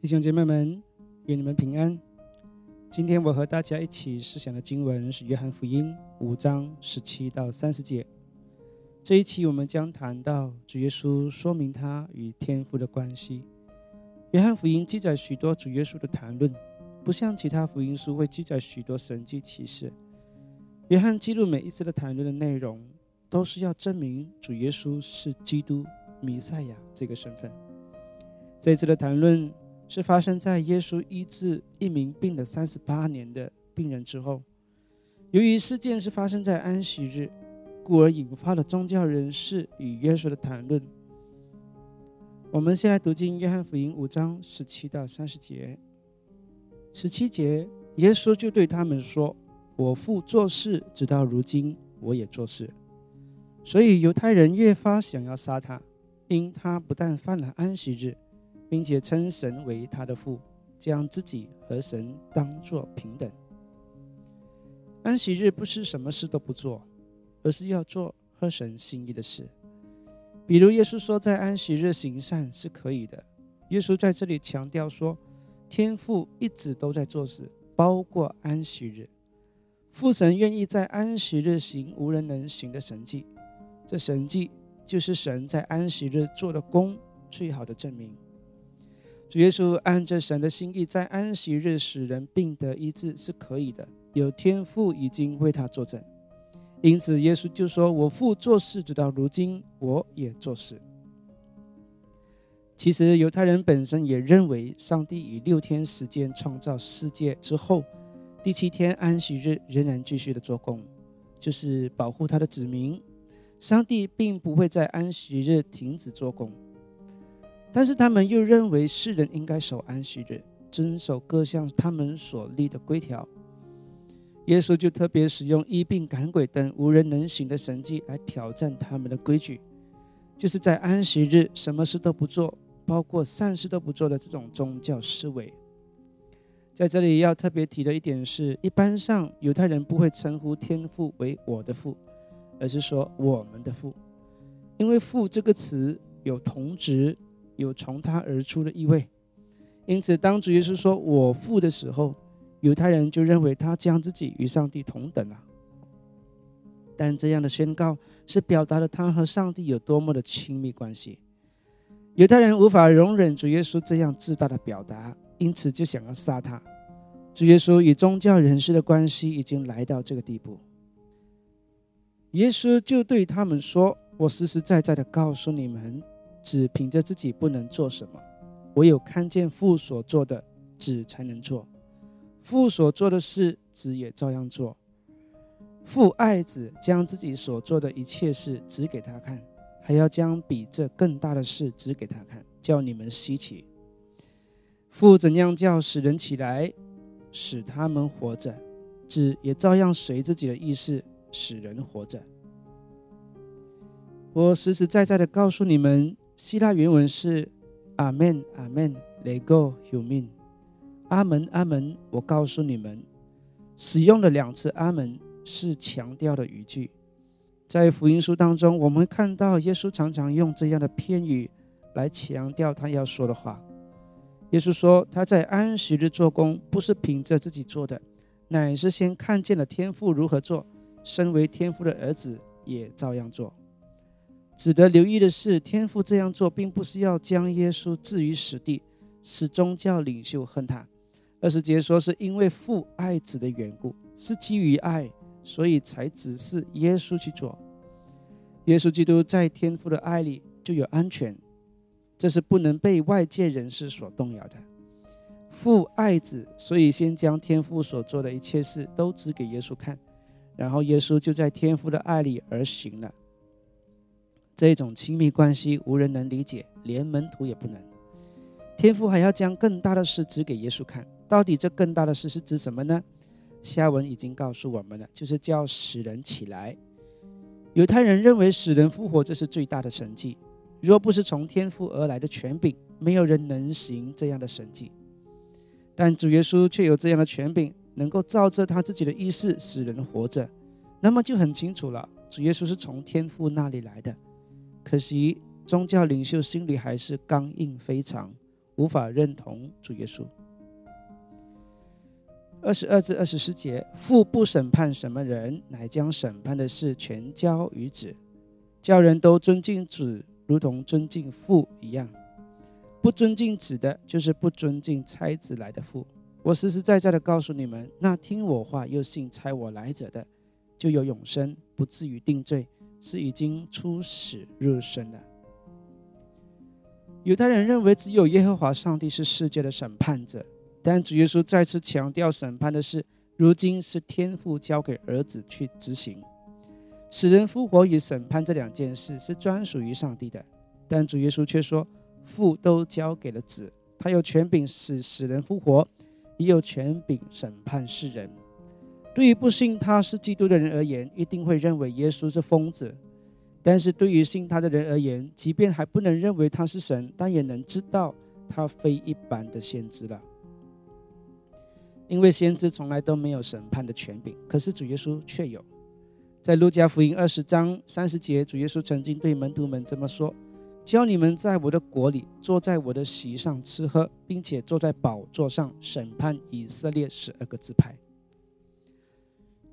弟兄姐妹们，愿你们平安。今天我和大家一起思想的经文是《约翰福音》五章十七到三十节。这一期我们将谈到主耶稣说明他与天父的关系。约翰福音记载许多主耶稣的谈论，不像其他福音书会记载许多神迹奇事。约翰记录每一次的谈论的内容，都是要证明主耶稣是基督弥赛亚这个身份。这一次的谈论是发生在耶稣医治一名病了三十八年的病人之后。由于事件是发生在安息日，故而引发了宗教人士与耶稣的谈论。我们先来读经《约翰福音》五章十七到三十节。十七节，耶稣就对他们说：“我父做事，直到如今，我也做事。”所以犹太人越发想要杀他，因他不但犯了安息日。并且称神为他的父，将自己和神当作平等。安息日不是什么事都不做，而是要做合神心意的事。比如耶稣说，在安息日行善是可以的。耶稣在这里强调说，天父一直都在做事，包括安息日。父神愿意在安息日行无人能行的神迹，这神迹就是神在安息日做的功最好的证明。主耶稣按着神的心意，在安息日使人病得医治是可以的，有天父已经为他作证。因此，耶稣就说：“我父做事，直到如今，我也做事。”其实，犹太人本身也认为，上帝以六天时间创造世界之后，第七天安息日仍然继续的做工，就是保护他的子民。上帝并不会在安息日停止做工。但是他们又认为世人应该守安息日，遵守各项他们所立的规条。耶稣就特别使用医病赶鬼等无人能行的神迹来挑战他们的规矩，就是在安息日什么事都不做，包括善事都不做的这种宗教思维。在这里要特别提的一点是，一般上犹太人不会称呼天父为我的父，而是说我们的父，因为父这个词有同值。有从他而出的意味，因此，当主耶稣说我父的时候，犹太人就认为他将自己与上帝同等了。但这样的宣告是表达了他和上帝有多么的亲密关系。犹太人无法容忍主耶稣这样自大的表达，因此就想要杀他。主耶稣与宗教人士的关系已经来到这个地步。耶稣就对他们说：“我实实在在的告诉你们。”只凭着自己不能做什么，唯有看见父所做的，子才能做。父所做的事，子也照样做。父爱子，将自己所做的一切事指给他看，还要将比这更大的事指给他看，叫你们稀奇。父怎样叫使人起来，使他们活着，子也照样随自己的意思使人活着。我实实在在的告诉你们。希腊原文是阿门阿门，Lego human，阿门阿门。我告诉你们，使用了两次阿门是强调的语句。在福音书当中，我们看到耶稣常常用这样的片语来强调他要说的话。耶稣说他在安息日做工，不是凭着自己做的，乃是先看见了天父如何做，身为天父的儿子也照样做。值得留意的是，天父这样做，并不是要将耶稣置于死地，使宗教领袖恨他，而是直接说是因为父爱子的缘故，是基于爱，所以才指示耶稣去做。耶稣基督在天父的爱里就有安全，这是不能被外界人士所动摇的。父爱子，所以先将天父所做的一切事都指给耶稣看，然后耶稣就在天父的爱里而行了。这种亲密关系无人能理解，连门徒也不能。天父还要将更大的事指给耶稣看，到底这更大的事是指什么呢？下文已经告诉我们了，就是叫死人起来。犹太人认为死人复活这是最大的神迹，若不是从天父而来的权柄，没有人能行这样的神迹。但主耶稣却有这样的权柄，能够照着他自己的意思使人活着，那么就很清楚了，主耶稣是从天父那里来的。可惜，宗教领袖心里还是刚硬非常，无法认同主耶稣。二十二至二十四节，父不审判什么人，乃将审判的事全交于子，叫人都尊敬子，如同尊敬父一样。不尊敬子的，就是不尊敬差子来的父。我实实在在的告诉你们，那听我话又信差我来者的，就有永生，不至于定罪，是已经出死入生了。犹太人认为只有耶和华上帝是世界的审判者。但主耶稣再次强调，审判的事如今是天父交给儿子去执行。使人复活与审判这两件事是专属于上帝的，但主耶稣却说，父都交给了子，他有权柄使使人复活，也有权柄审判世人。对于不信他是基督的人而言，一定会认为耶稣是疯子；但是对于信他的人而言，即便还不能认为他是神，但也能知道他非一般的先知了。因为先知从来都没有审判的权柄，可是主耶稣却有。在路加福音二十章三十节，主耶稣曾经对门徒们这么说：“教你们在我的国里，坐在我的席上吃喝，并且坐在宝座上审判以色列十二个支派。”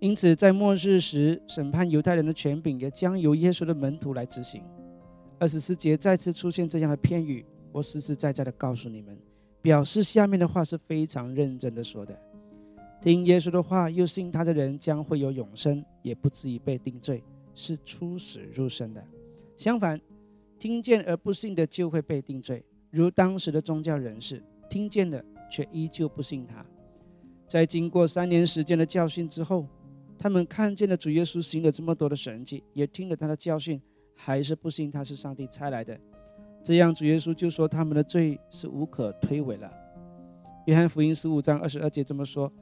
因此，在末日时，审判犹太人的权柄也将由耶稣的门徒来执行。二十四节再次出现这样的片语，我实实在在的告诉你们。表示下面的话是非常认真的说的：听耶稣的话又信他的人将会有永生，也不至于被定罪，是出死入生的。相反，听见而不信的就会被定罪，如当时的宗教人士听见了却依旧不信他。在经过三年时间的教训之后，他们看见了主耶稣行了这么多的神迹，也听了他的教训，还是不信他是上帝差来的。这样，主耶稣就说他们的罪是无可推诿了。约翰福音十五章二十二节这么说：“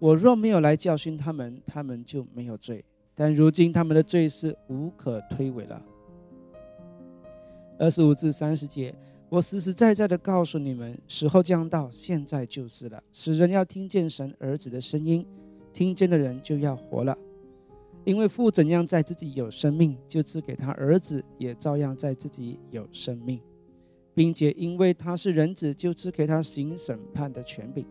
我若没有来教训他们，他们就没有罪；但如今他们的罪是无可推诿了。”二十五至三十节，我实实在在的告诉你们，时候将到，现在就是了。使人要听见神儿子的声音，听见的人就要活了。因为父怎样在自己有生命，就赐给他儿子，也照样在自己有生命，并且因为他是人子，就赐给他行审判的权柄。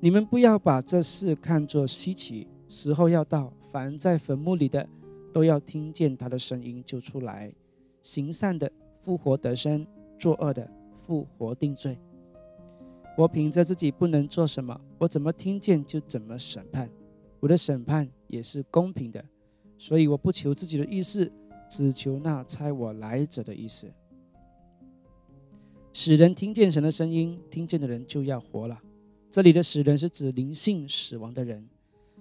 你们不要把这事看作稀奇，时候要到，凡在坟墓里的，都要听见他的声音就出来。行善的复活得生，作恶的复活定罪。我凭着自己不能做什么，我怎么听见就怎么审判，我的审判也是公平的。所以我不求自己的意思，只求那差我来者的意思。使人听见神的声音，听见的人就要活了。这里的死人是指灵性死亡的人。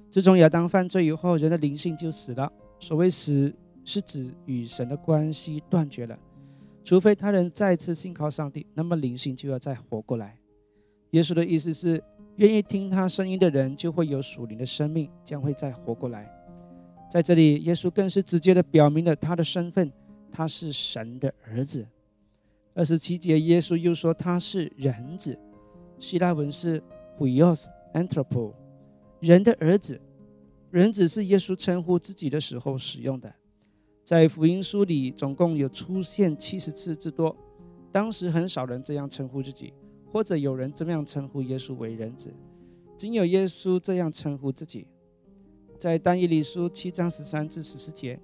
自从亚当犯罪以后，人的灵性就死了。所谓死，是指与神的关系断绝了。除非他人再次信靠上帝，那么灵性就要再活过来。耶稣的意思是，愿意听他声音的人，就会有属灵的生命，将会再活过来。在这里，耶稣更是直接的表明了他的身份，他是神的儿子。二十七节，耶稣又说他是人子，希腊文是 huios anthropo，人的儿子。人子是耶稣称呼自己的时候使用的，在福音书里总共有出现七十次之多。当时很少人这样称呼自己，或者有人这样称呼耶稣为人子，仅有耶稣这样称呼自己。在单一理书七章十三至十四节，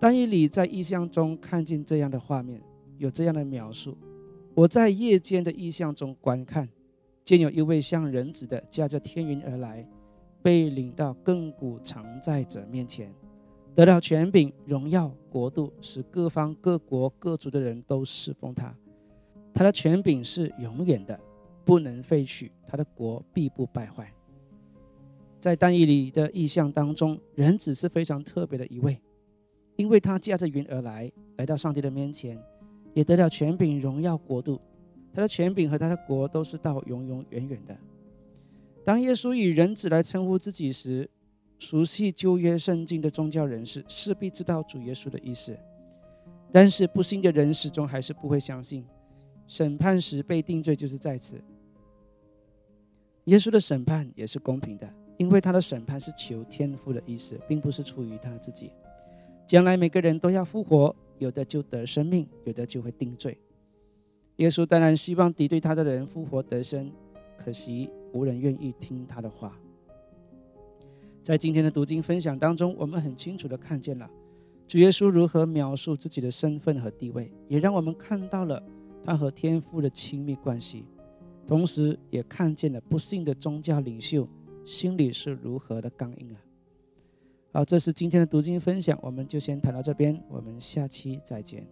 单一里在意象中看见这样的画面，有这样的描述：我在夜间的意象中观看，见有一位像人子的驾着天云而来，被领到亘古常在者面前，得到权柄、荣耀、国度，使各方各国各族的人都侍奉他。他的权柄是永远的，不能废去；他的国必不败坏。在单义里的意象当中，人子是非常特别的一位，因为他驾着云而来，来到上帝的面前，也得了权柄、荣耀、国度。他的权柄和他的国都是到永永远远的。当耶稣以人子来称呼自己时，熟悉旧约圣经的宗教人士势必知道主耶稣的意思，但是不信的人始终还是不会相信。审判时被定罪就是在此。耶稣的审判也是公平的。因为他的审判是求天父的意思，并不是出于他自己。将来每个人都要复活，有的就得生命，有的就会定罪。耶稣当然希望敌对他的人复活得生，可惜无人愿意听他的话。在今天的读经分享当中，我们很清楚的看见了主耶稣如何描述自己的身份和地位，也让我们看到了他和天父的亲密关系，同时也看见了不幸的宗教领袖心里是如何的刚硬啊！好，这是今天的读经分享，我们就先谈到这边，我们下期再见。